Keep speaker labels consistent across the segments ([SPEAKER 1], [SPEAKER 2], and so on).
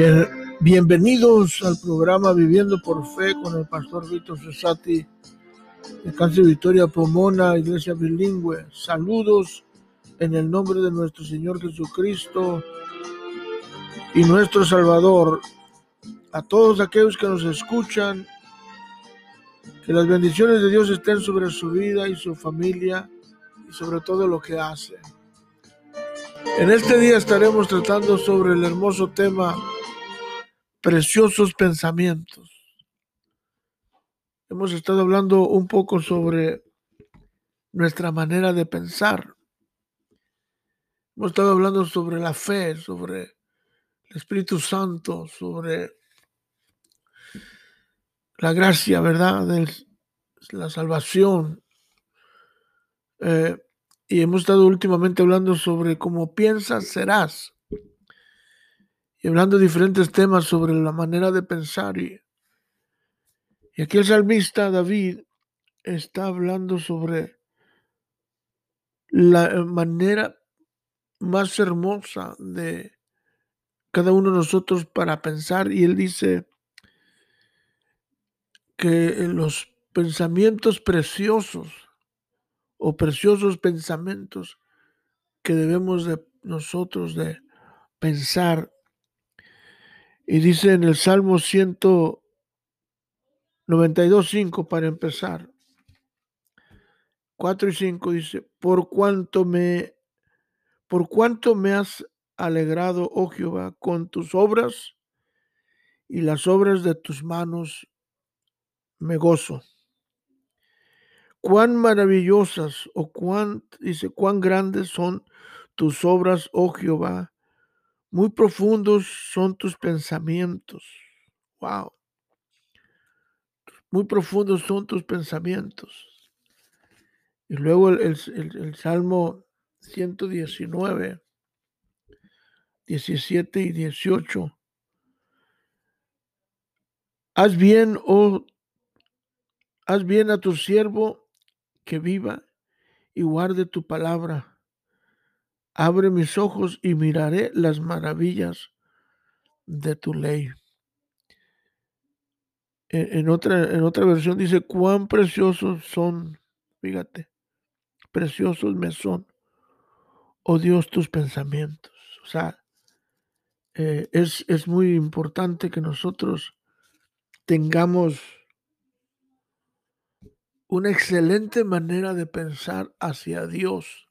[SPEAKER 1] Bien, bienvenidos al programa Viviendo por Fe con el pastor Víctor Cesati de Cáncer Victoria Pomona, Iglesia Bilingüe. Saludos en el nombre de nuestro Señor Jesucristo y nuestro Salvador. A todos aquellos que nos escuchan, que las bendiciones de Dios estén sobre su vida y su familia y sobre todo lo que hace. En este día estaremos tratando sobre el hermoso tema preciosos pensamientos. Hemos estado hablando un poco sobre nuestra manera de pensar. Hemos estado hablando sobre la fe, sobre el Espíritu Santo, sobre la gracia, ¿verdad? De la salvación. Eh, y hemos estado últimamente hablando sobre cómo piensas, serás y hablando de diferentes temas sobre la manera de pensar. Y, aquí el salmista David está hablando sobre la manera más hermosa de cada uno de nosotros para pensar y él dice que los pensamientos preciosos o preciosos pensamientos que debemos de nosotros de pensar y dice en el Salmo 192.5 para empezar. 4 y 5 dice, por cuanto me, por cuanto me has alegrado, oh Jehová, con tus obras y las obras de tus manos me gozo. Cuán maravillosas o cuán, dice, cuán grandes son tus obras, oh Jehová, muy profundos son tus pensamientos. Wow. Muy profundos son tus pensamientos. Y luego el, el, Salmo 119, 17 y 18. Haz bien, oh, haz bien a tu siervo que viva y guarde tu palabra Abre mis ojos y miraré las maravillas de tu ley. En, otra, en otra versión dice, cuán preciosos son, fíjate, preciosos me son, oh Dios, tus pensamientos. O sea, eh, es, es muy importante que nosotros tengamos una excelente manera de pensar hacia Dios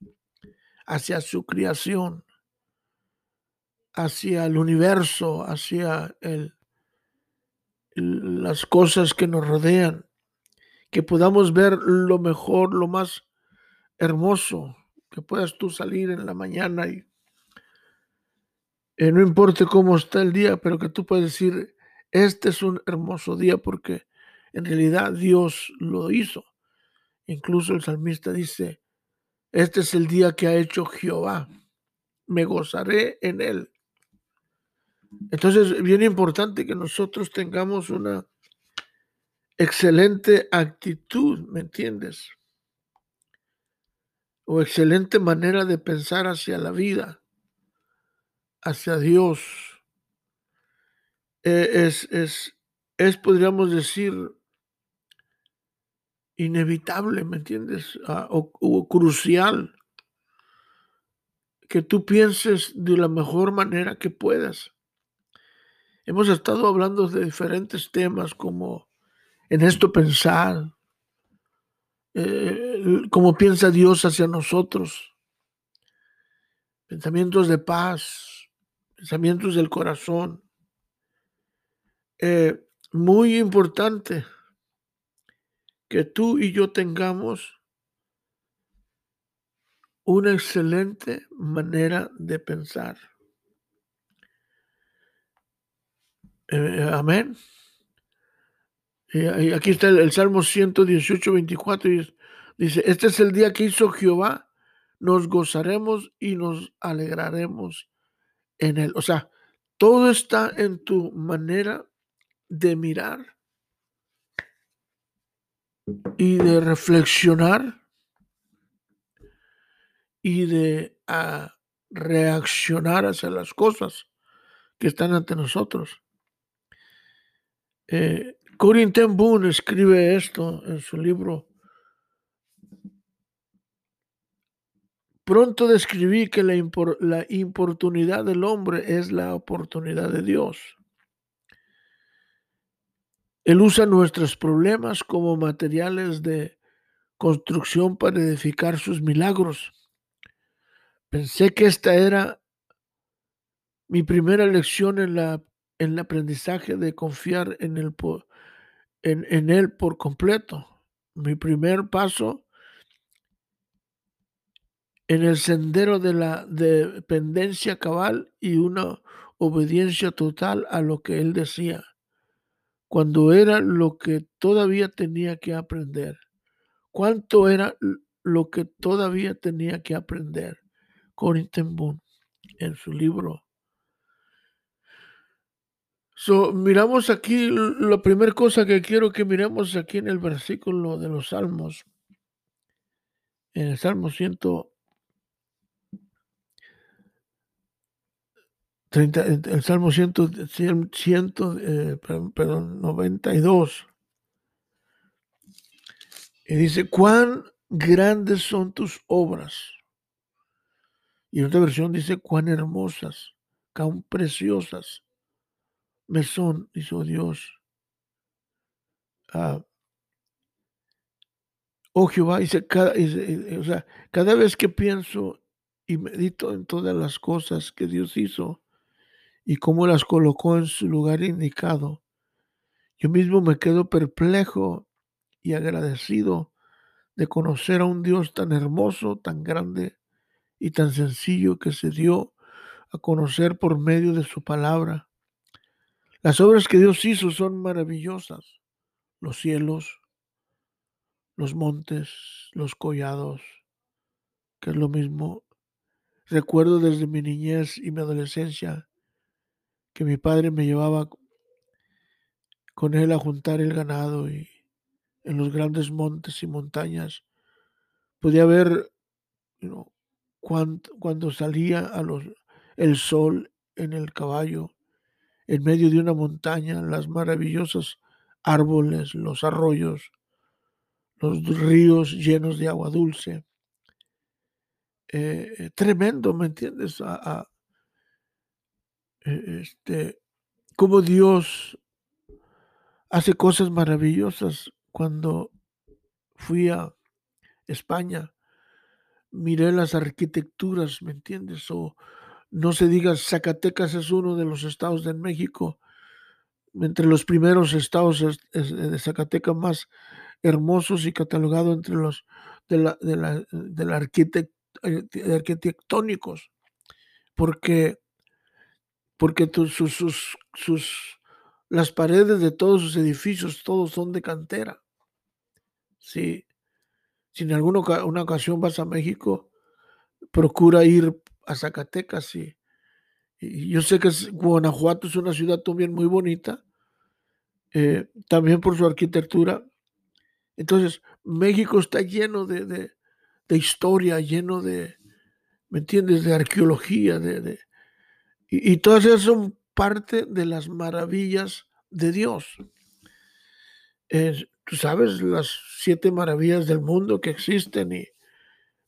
[SPEAKER 1] hacia su creación, hacia el universo, hacia el, las cosas que nos rodean, que podamos ver lo mejor, lo más hermoso, que puedas tú salir en la mañana y no importa cómo está el día, pero que tú puedas decir, este es un hermoso día porque en realidad Dios lo hizo. Incluso el salmista dice, este es el día que ha hecho Jehová. Me gozaré en él. Entonces, es bien importante que nosotros tengamos una excelente actitud, ¿me entiendes? O excelente manera de pensar hacia la vida, hacia Dios. E, es, es, es podríamos decir, inevitable, ¿me entiendes? Ah, o, crucial que tú pienses de la mejor manera que puedas. Hemos estado hablando de diferentes temas como en esto pensar, eh, cómo piensa Dios hacia nosotros, pensamientos de paz, pensamientos del corazón. Eh, muy importante que tú y yo tengamos una excelente manera de pensar. Eh, amén. Y aquí está el, Salmo 118, 24. Y dice, este es el día que hizo Jehová, nos gozaremos y nos alegraremos en él. O sea, todo está en tu manera de mirar y de reflexionar y de ah, reaccionar hacia las cosas que están ante nosotros. Eh, Boom escribe esto en su libro. Pronto describí que la, la importunidad del hombre es la oportunidad de Dios. Él usa nuestros problemas como materiales de construcción para edificar sus milagros. Pensé que esta era mi primera lección en, la, en el aprendizaje de confiar en, el, en, en Él por completo. Mi primer paso en el sendero de la dependencia cabal y una obediencia total a lo que Él decía, cuando era lo que todavía tenía que aprender. ¿Cuánto era lo que todavía tenía que aprender? Corinthia Boone en su libro. So, miramos aquí, la primera cosa que quiero que miremos aquí en el versículo de los Salmos, en el Salmo 100, 30, el Salmo 100, 100 eh, perdón, 92. Y dice, cuán grandes son tus obras y en otra versión dice, cuán hermosas, cuán preciosas me son, dijo Dios. Ah, oh Jehová, dice cada, o sea, cada vez que pienso y medito en todas las cosas que Dios hizo y cómo las colocó en su lugar indicado, yo mismo me quedo perplejo y agradecido de conocer a un Dios tan hermoso, tan grande, y tan sencillo que se dio a conocer por medio de su palabra. Las obras que Dios hizo son maravillosas. Los cielos, los montes, los collados, que es lo mismo. Recuerdo desde mi niñez y mi adolescencia que mi padre me llevaba con él a juntar el ganado y en los grandes montes y montañas podía ver cuando, salía a los, el sol en el caballo, en medio de una montaña, las maravillosos árboles, los arroyos, los ríos llenos de agua dulce. Eh, eh, tremendo, ¿me entiendes? A, este, como Dios hace cosas maravillosas. Cuando fui a España, miré las arquitecturas, ¿me entiendes? O no se diga, Zacatecas es uno de los estados de México, entre los primeros estados de Zacatecas más hermosos y catalogado entre los de la, de la, de la eh, arquitectónicos, porque, porque sus, sus, sus, las paredes de todos sus edificios, todos son de cantera. Sí, si en alguna una ocasión vas a México, procura ir a Zacatecas. Y, yo sé que Guanajuato es una ciudad también muy bonita, eh, también por su arquitectura. Entonces, México está lleno de, historia, lleno de, ¿me entiendes?, de arqueología, de, y, todas esas son parte de las maravillas de Dios. Tú sabes las siete maravillas del mundo que existen. Y,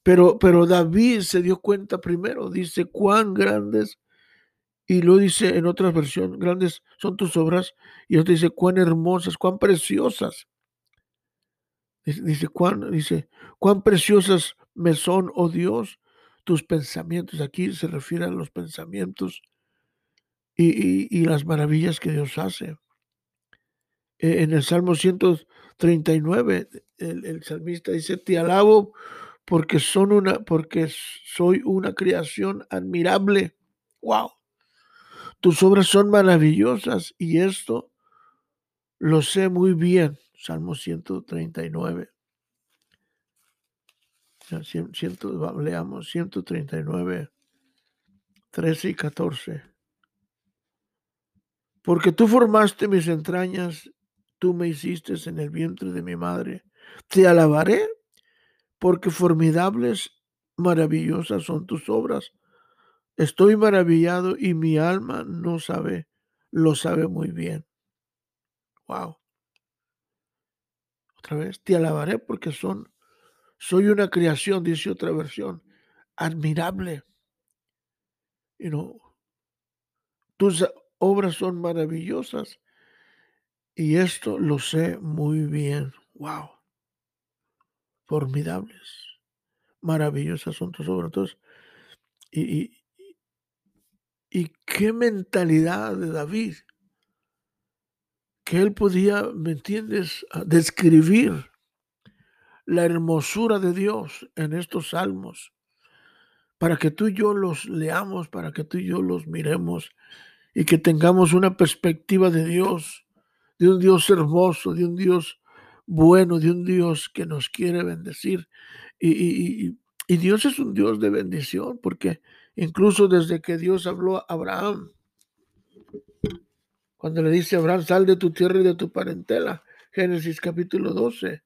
[SPEAKER 1] pero, pero David se dio cuenta primero, dice, cuán grandes, y lo dice en otra versión, grandes son tus obras, y otro dice, cuán hermosas, cuán preciosas. Dice, cuán, dice, cuán preciosas me son, oh Dios, tus pensamientos. Aquí se refiere a los pensamientos y, las maravillas que Dios hace. E, en el Salmo 139, el, el, salmista dice, te alabo porque, son una, porque soy una creación admirable. ¡Wow! Tus obras son maravillosas y esto lo sé muy bien. Salmo 139. Ciento, leamos 139, 13 y 14. Porque tú formaste mis entrañas tú me hiciste en el vientre de mi madre. Te alabaré porque formidables, maravillosas son tus obras. Estoy maravillado y mi alma no sabe, lo sabe muy bien. Wow. Otra vez, te alabaré porque son, soy una creación, dice otra versión, admirable. You tus obras son maravillosas y esto lo sé muy bien. Wow. Formidables. Maravillosas son tus obras. Y, y, y qué mentalidad de David que él podía, ¿me entiendes?, describir la hermosura de Dios en estos salmos, para que tú y yo los leamos, para que tú y yo los miremos y que tengamos una perspectiva de Dios, de un Dios hermoso, de un Dios bueno, de un Dios que nos quiere bendecir. Y, y Dios es un Dios de bendición, porque incluso desde que Dios habló a Abraham, cuando le dice a Abraham, sal de tu tierra y de tu parentela, Génesis capítulo 12.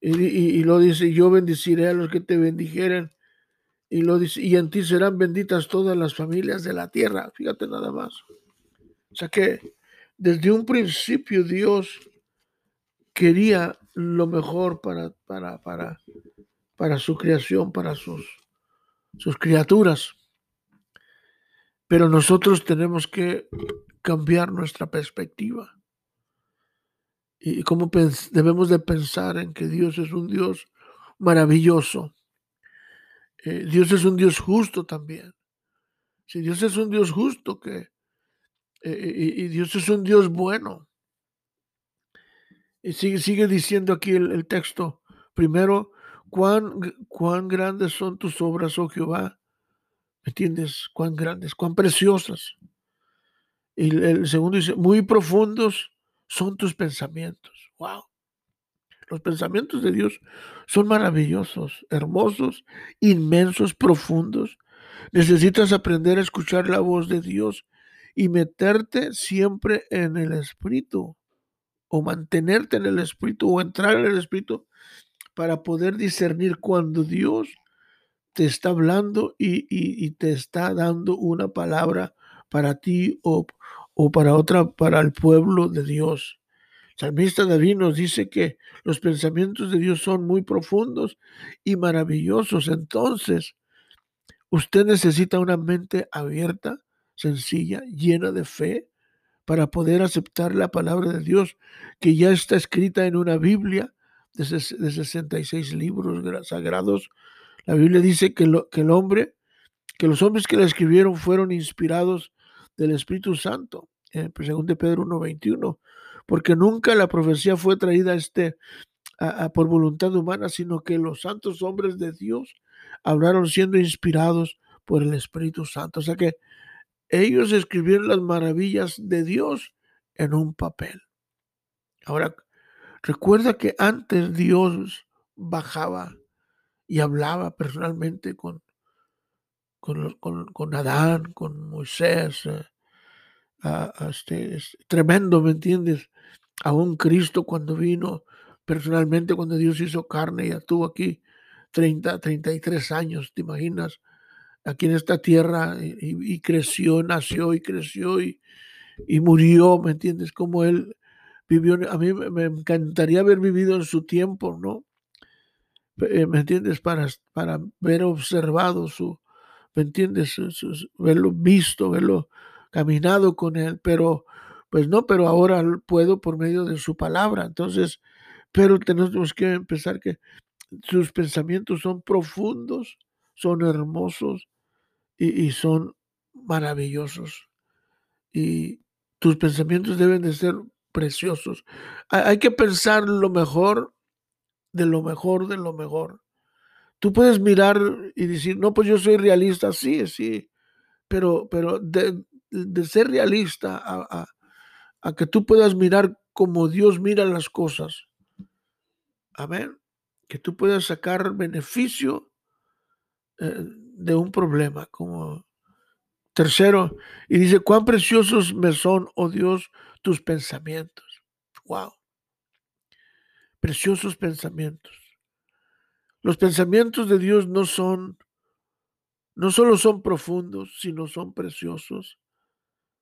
[SPEAKER 1] Y, lo dice, yo bendeciré a los que te bendijeren. Y lo dice, y en ti serán benditas todas las familias de la tierra. Fíjate nada más. O sea que desde un principio Dios quería lo mejor para, para, para, para su creación, para sus, sus criaturas. Pero nosotros tenemos que cambiar nuestra perspectiva. Y cómo debemos de pensar en que Dios es un Dios maravilloso. Eh, Dios es un Dios justo también. Si Dios es un Dios justo, que eh, y, Dios es un Dios bueno. Y sigue, sigue diciendo aquí el, el texto. Primero, cuán, cuán grandes son tus obras, oh Jehová. ¿Me entiendes? Cuán grandes, cuán preciosas. Y el segundo dice, muy profundos son tus pensamientos. Wow. Los pensamientos de Dios son maravillosos, hermosos, inmensos, profundos. Necesitas aprender a escuchar la voz de Dios y meterte siempre en el Espíritu o mantenerte en el Espíritu o entrar en el Espíritu para poder discernir cuando Dios te está hablando y, te está dando una palabra para ti o, o para otra, para el pueblo de Dios. Salmista David nos dice que los pensamientos de Dios son muy profundos y maravillosos. Entonces, usted necesita una mente abierta, sencilla, llena de fe, para poder aceptar la palabra de Dios, que ya está escrita en una Biblia de, 66 libros sagrados. La Biblia dice que, que el hombre, que los hombres que la escribieron fueron inspirados del Espíritu Santo, en 2 Pedro 1.21, porque nunca la profecía fue traída este, por voluntad humana, sino que los santos hombres de Dios hablaron siendo inspirados por el Espíritu Santo. O sea que ellos escribieron las maravillas de Dios en un papel. Ahora, recuerda que antes Dios bajaba y hablaba personalmente con, con, con, Adán, con Moisés. Eh, este, es tremendo, ¿me entiendes? Aún Cristo cuando vino personalmente, cuando Dios hizo carne, ya tuvo aquí 30, 33 años, ¿te imaginas? Aquí en esta tierra y, creció, nació y creció y, y, murió, ¿me entiendes? Como él vivió, a mí me encantaría haber vivido en su tiempo, ¿no? Eh, ¿Me entiendes? Para, para ver observado su, ¿me entiendes? verlo visto, verlo caminado con él, pero pues no, pero ahora puedo por medio de su palabra. Entonces, pero tenemos que empezar que sus pensamientos son profundos, son hermosos y, son maravillosos. Y tus pensamientos deben de ser preciosos. hay que pensar lo mejor de lo mejor de lo mejor. Tú puedes mirar y decir, no, pues yo soy realista, sí, sí, pero, pero de, ser realista a, que tú puedas mirar como Dios mira las cosas. Amén. Que tú puedas sacar beneficio eh, de un problema. Como tercero, y dice, cuán preciosos me son, oh Dios, tus pensamientos. Wow. Preciosos pensamientos. Los pensamientos de Dios no son no solo son profundos, sino son preciosos,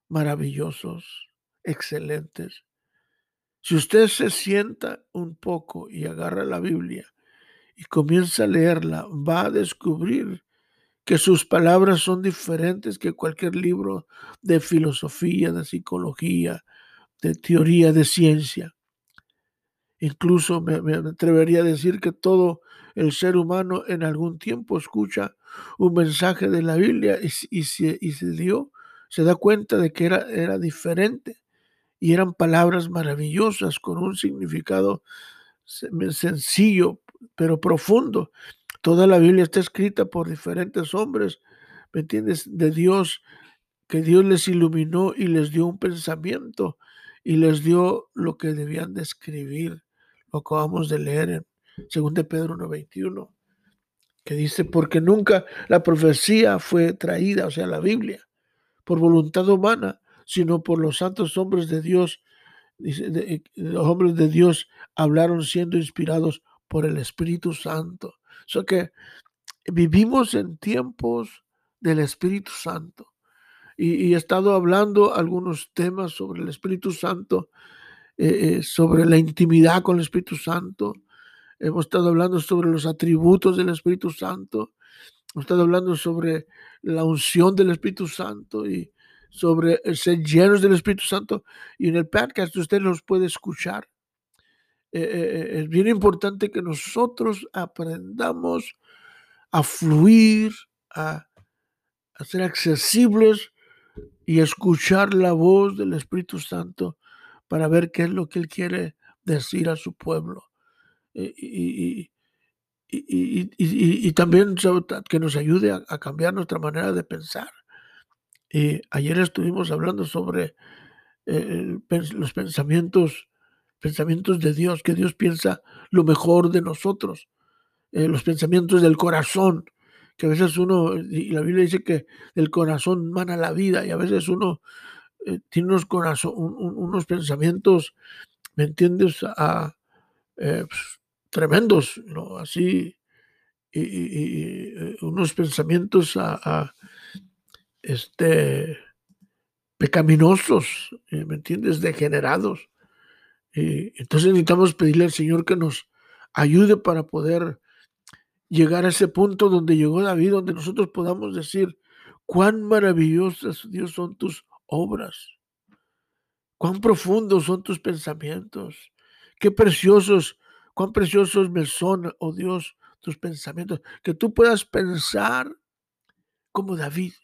[SPEAKER 1] maravillosos, excelentes. Si usted se sienta un poco y agarra la Biblia y comienza a leerla, va a descubrir que sus palabras son diferentes que cualquier libro de filosofía, de psicología, de teoría, de ciencia. Incluso me, atrevería a decir que todo el ser humano en algún tiempo escucha un mensaje de la Biblia y, se, dio, se da cuenta de que era, diferente y eran palabras maravillosas con un significado sencillo pero profundo. Toda la Biblia está escrita por diferentes hombres, ¿me entiendes? De Dios, que Dios les iluminó y les dio un pensamiento y les dio lo que debían de escribir. Lo acabamos de leer en 2 de Pedro 1.21, que dice, porque nunca la profecía fue traída, o sea, la Biblia, por voluntad humana, sino por los santos hombres de Dios. Dice, los hombres de Dios hablaron siendo inspirados por el Espíritu Santo. O sea que vivimos en tiempos del Espíritu Santo. Y, he estado hablando algunos temas sobre el Espíritu Santo eh, eh, sobre la intimidad con el Espíritu Santo. Hemos estado hablando sobre los atributos del Espíritu Santo. Hemos estado hablando sobre la unción del Espíritu Ser y sobre ser llenos del Espíritu Santo. Y en el podcast usted los puede escuchar. Eh, es bien importante que nosotros aprendamos a fluir, a ser accesibles y escuchar la voz del Espíritu Santo para ver qué es lo que Él quiere decir a su pueblo. Y, y, también que nos ayude a, cambiar nuestra manera de pensar. ayer estuvimos hablando sobre eh, los pensamientos, pensamientos de Dios, que Dios piensa lo mejor de nosotros, eh, los pensamientos del corazón, que a veces uno, y la Biblia dice que el corazón mana la vida, y a veces uno eh, tiene unos, unos pensamientos, ¿me entiendes? Eh, pues, tremendos, ¿no? Así, y, eh, unos pensamientos a, este, pecaminosos, ¿me entiendes? Degenerados. Entonces necesitamos pedirle al Señor que nos ayude para poder llegar a ese punto donde llegó David, donde nosotros podamos decir, cuán maravillosas, Dios, son tus obras. Cuán profundos son tus pensamientos. Qué preciosos, cuán preciosos me son, oh Dios, tus pensamientos. Que tú puedas pensar como David.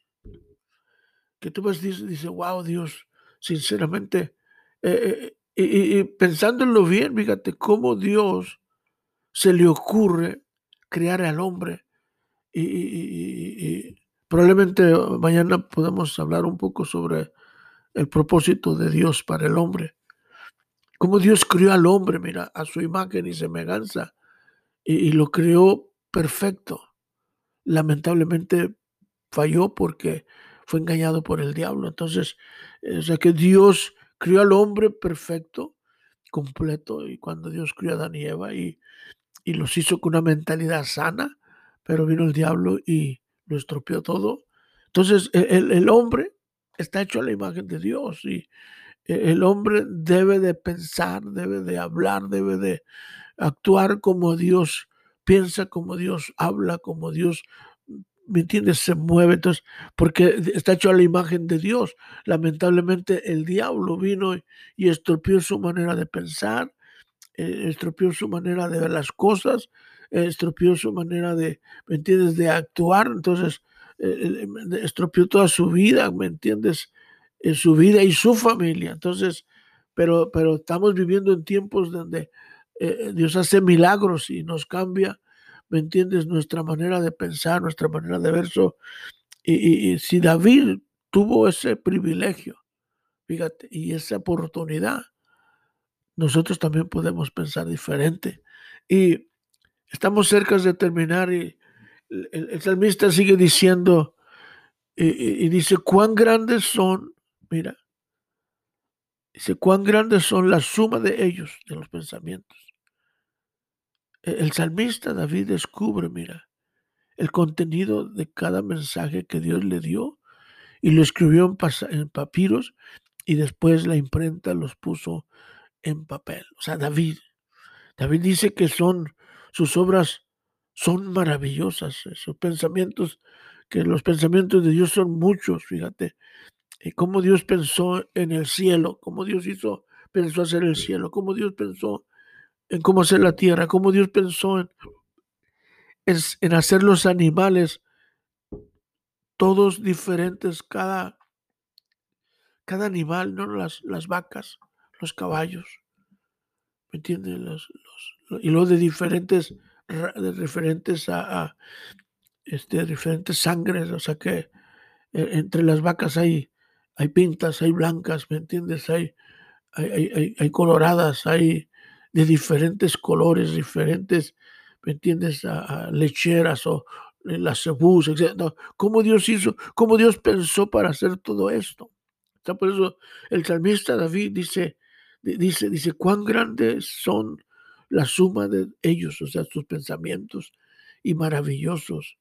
[SPEAKER 1] Que tú puedas decir, dice, wow, Dios, sinceramente, eh, eh, y, pensándolo bien, fíjate cómo Dios se le ocurre crear al hombre. y Probablemente mañana podamos hablar un poco sobre el propósito de Dios para el hombre. Cómo Dios creó al hombre, mira, a su imagen y semejanza, y, lo creó perfecto. Lamentablemente falló porque fue engañado por el diablo. Entonces, o sea que Dios crió al hombre perfecto, completo, y cuando Dios crió a Adán y Eva y, y los hizo con una mentalidad sana, pero vino el diablo y lo estropeó todo. Entonces el, hombre está hecho a la imagen de Dios y e, el hombre debe de pensar, debe de hablar, debe de actuar como Dios piensa, como Dios habla, como Dios, ¿me entiendes? Se mueve, entonces, porque está hecho a la imagen de Dios. Lamentablemente el diablo vino y estropeó su manera de pensar, eh, estropeó su manera de ver las cosas, estropeó su manera de, ¿me entiendes?, de actuar, entonces eh, eh, estropeó toda su vida, ¿me entiendes?, en su vida y su familia. Entonces, pero, pero estamos viviendo en tiempos donde eh, Dios hace milagros y nos cambia, ¿me entiendes?, nuestra manera de pensar, nuestra manera de ver. y, y si David tuvo ese privilegio, fíjate, y esa oportunidad, nosotros también podemos pensar diferente. Y Estamos cerca de terminar y el, salmista sigue diciendo y, dice, cuán grandes son, mira, dice, cuán grandes son la suma de ellos, de los pensamientos. E, el, salmista David descubre, mira, el contenido de cada mensaje que Dios le dio y lo escribió en, papiros y después la imprenta los puso en papel. O sea, David, David dice que son sus obras son maravillosas, sus pensamientos, que los pensamientos de Dios son muchos, fíjate, cómo Dios pensó en el cielo, cómo Dios hizo, pensó hacer el cielo, cómo Dios pensó en cómo hacer la tierra, cómo Dios pensó en, en, hacer los animales, todos diferentes, cada, cada animal, ¿no? Las, las vacas, los caballos, ¿me entiendes? Los, y luego de diferentes, de diferentes a, este, diferentes sangres, o sea que eh, entre las vacas hay, hay pintas, hay blancas, ¿me entiendes? Hay, hay, hay coloradas, hay de diferentes colores, diferentes, ¿me entiendes? Lecheras o las cebús, etc. ¿Cómo Dios hizo? ¿Cómo Dios pensó para hacer todo esto? por eso el salmista David dice, dice, dice, cuán grandes son la suma de ellos, o sea, sus pensamientos y maravillosos.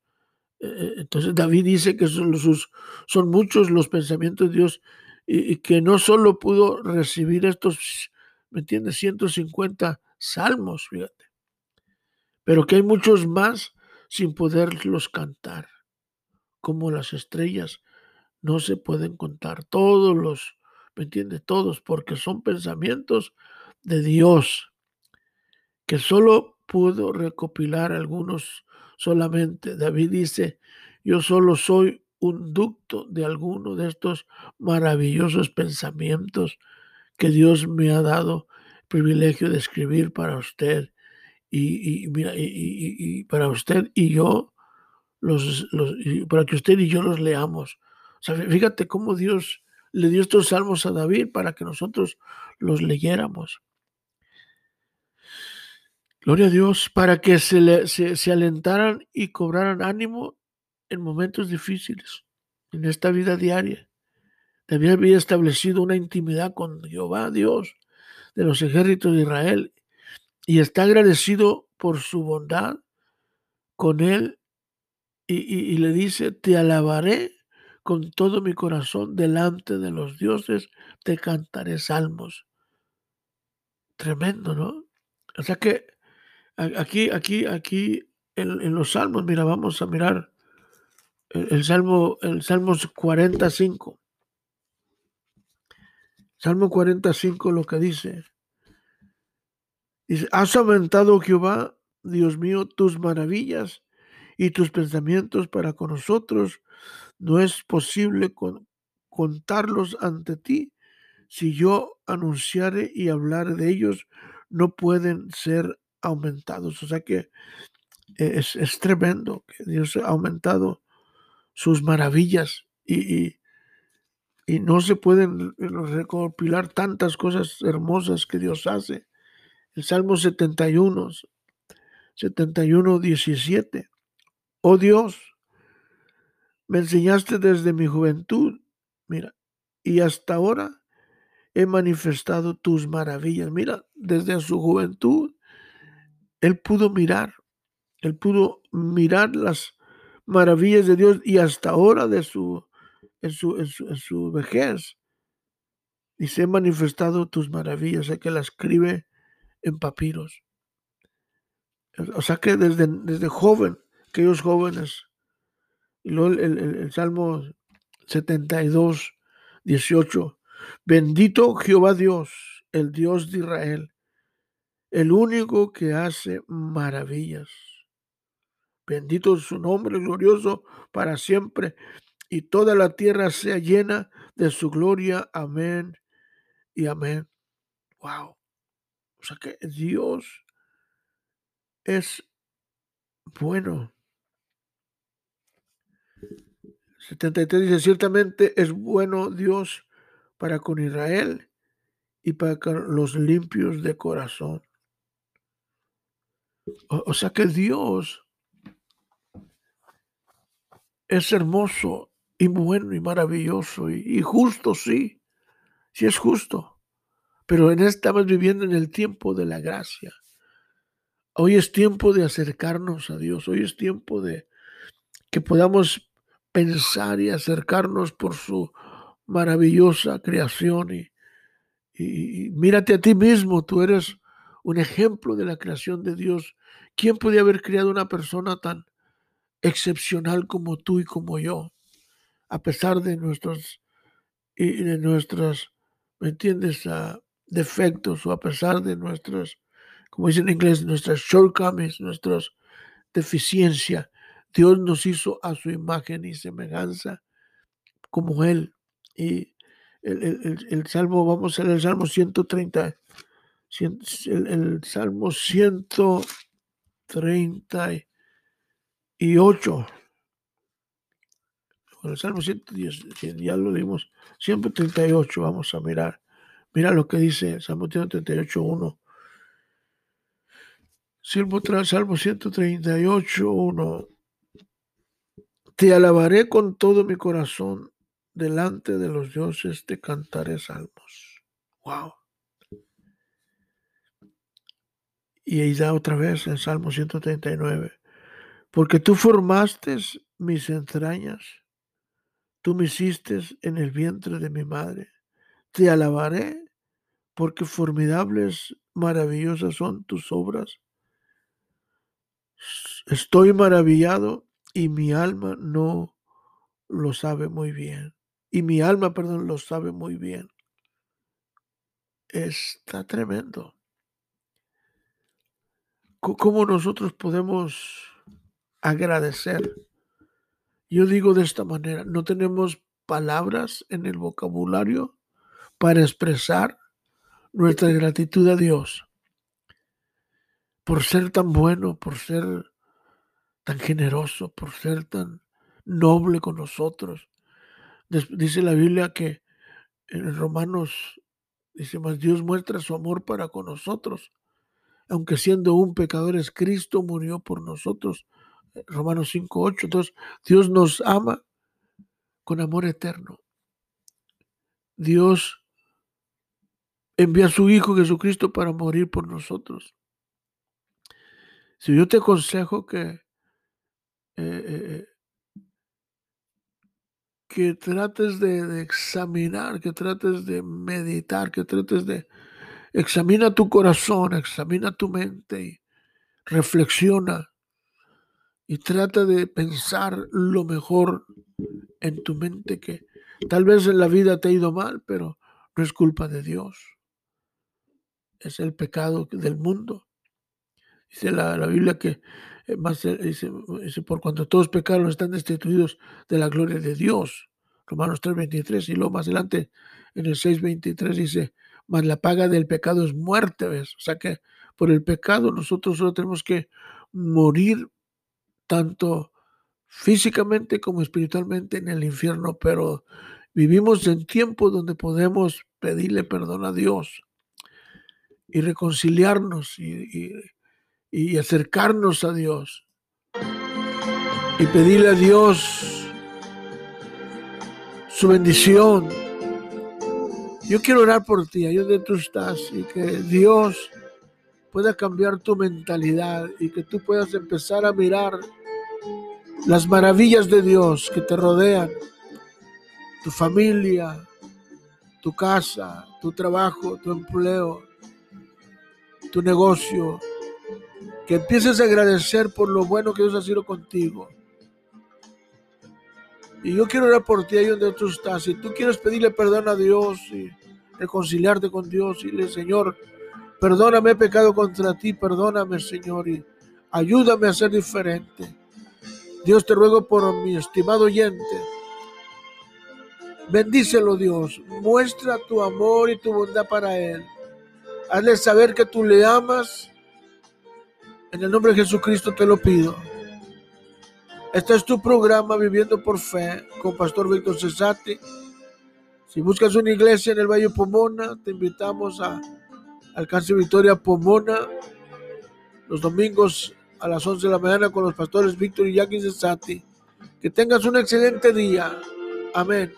[SPEAKER 1] E, e, entonces David dice que son, muchos los pensamientos de Dios y, que no solo pudo recibir estos ¿me entiendes? 150 salmos, fíjate. Pero que hay muchos más sin poderlos cantar. Como las estrellas no se pueden contar. Todos los, ¿me entiendes? Todos, porque son pensamientos de Dios, que solo pudo recopilar algunos solamente. David dice, yo solo soy un ducto de alguno de estos maravillosos pensamientos que Dios me ha dado el privilegio de escribir para usted y, para usted y yo, los, para que usted y yo los leamos. O sea, fíjate cómo Dios le dio estos salmos a David para que nosotros los leyéramos. Gloria a Dios, para que se, le, se alentaran y cobraran ánimo en momentos difíciles, en esta vida diaria. David había establecido una intimidad con Jehová, Dios de los ejércitos de Israel, y está agradecido por su bondad con él y, le dice, te alabaré con todo mi corazón delante de los dioses, te cantaré salmos. Tremendo, ¿no? O sea que aquí, aquí, aquí en, los salmos, mira, vamos a mirar el, salmo, el Salmo 45. Salmo 45 lo que dice. Has aumentado Jehová, Dios mío, tus maravillas y tus pensamientos para con nosotros. No es posible contarlos ante ti. Si yo anunciare y hablar de ellos, no pueden ser aumentados. O sea que es, tremendo que Dios ha aumentado sus maravillas y, y no se pueden recopilar tantas cosas hermosas que Dios hace. El Salmo 71, 71, 17. Oh Dios, me enseñaste desde mi juventud, mira, y hasta ahora he manifestado tus maravillas. Mira, desde su juventud, él pudo mirar, él pudo mirar las maravillas de Dios y hasta ahora de su en su, en su, vejez. Y se han manifestado tus maravillas, sé que la escribe en papiros. O sea que desde, desde joven, aquellos jóvenes, y luego el, el Salmo 72, 18, bendito Jehová Dios, el Dios de Israel, el único que hace maravillas. Bendito su nombre glorioso para siempre y toda la tierra sea llena de su gloria. Amén y amén. Wow. O sea que Dios es bueno. 73 dice, ciertamente es bueno Dios para con Israel y para con los limpios de corazón. O, sea que Dios es hermoso y bueno y maravilloso y, justo, sí, sí es justo. Pero en estamos viviendo en el tiempo de la gracia. Hoy es tiempo de acercarnos a Dios, hoy es tiempo de, que podamos pensar y acercarnos por su maravillosa creación y, y, mírate a ti mismo, tú eres un ejemplo de la creación de Dios. ¿Quién podía haber creado una persona tan excepcional como tú y como yo? A pesar de nuestros y de nuestros, ¿me entiendes? Uh, defectos o a pesar de nuestros, como dicen en inglés, nuestras shortcomings, nuestras deficiencias, Dios nos hizo a su imagen y semejanza como Él. Y el, Salmo, vamos a leer el Salmo 130, el, el Salmo 138. el Salmo 110, ya lo leímos, 138, vamos a mirar. Mira lo que dice Salmo 138, 1. Salmo, Salmo 138, 1. Te alabaré con todo mi corazón, delante de los dioses te cantaré salmos. Wow. Y ahí da otra vez en Salmo 139. Porque tú formaste mis entrañas, tú me hiciste en el vientre de mi madre. Te alabaré porque formidables, maravillosas son tus obras. Estoy maravillado y mi alma no lo sabe muy bien. Y mi alma, perdón, lo sabe muy bien. Está tremendo. ¿Cómo nosotros podemos agradecer? Yo digo de esta manera, no tenemos palabras en el vocabulario para expresar nuestra gratitud a Dios por ser tan bueno, por ser tan generoso, por ser tan noble con nosotros. Dice la Biblia que en Romanos dice más Dios muestra su amor para con nosotros, aunque siendo un pecador es Cristo murió por nosotros. Romanos 5:8. Entonces, Dios nos ama con amor eterno. Dios envía a su Hijo Jesucristo para morir por nosotros. Si yo te aconsejo que, eh, eh, eh, que trates de, examinar, que trates de meditar, que trates de examina tu corazón, examina tu mente y reflexiona y trata de pensar lo mejor en tu mente que tal vez en la vida te ha ido mal, pero no es culpa de Dios es el pecado del mundo. Dice la, Biblia que eh, más eh, por cuanto todos pecaron están destituidos de la gloria de Dios. Romanos 3:23 y luego más adelante en el 6:23 dice, más la paga del pecado es muerte, ¿ves? O sea que por el pecado nosotros solo tenemos que morir tanto físicamente como espiritualmente en el infierno, pero vivimos en tiempos donde podemos pedirle perdón a Dios y reconciliarnos y, acercarnos a Dios y pedirle a Dios su bendición. Yo quiero orar por ti, ahí donde tú estás, y que Dios pueda cambiar tu mentalidad y que tú puedas empezar a mirar las maravillas de Dios que te rodean, tu familia, tu casa, tu trabajo, tu empleo, tu negocio, que empieces a agradecer por lo bueno que Dios ha sido contigo. Y yo quiero orar por ti ahí donde tú estás. Si tú quieres pedirle perdón a Dios y reconciliarte con Dios y le Señor, perdóname, he pecado contra ti, perdóname, Señor, y ayúdame a ser diferente. Dios te ruego por mi estimado oyente. Bendícelo, Dios. Muestra tu amor y tu bondad para él. Hazle saber que tú le amas. En el nombre de Jesucristo te lo pido. Este es tu programa Viviendo por Fe con Pastor Víctor Cesati. Si buscas una iglesia en el Valle Pomona, te invitamos a Alcance Victoria Pomona los domingos a las 11 de la mañana con los pastores Víctor y Jackie Cesati. Que tengas un excelente día. Amén.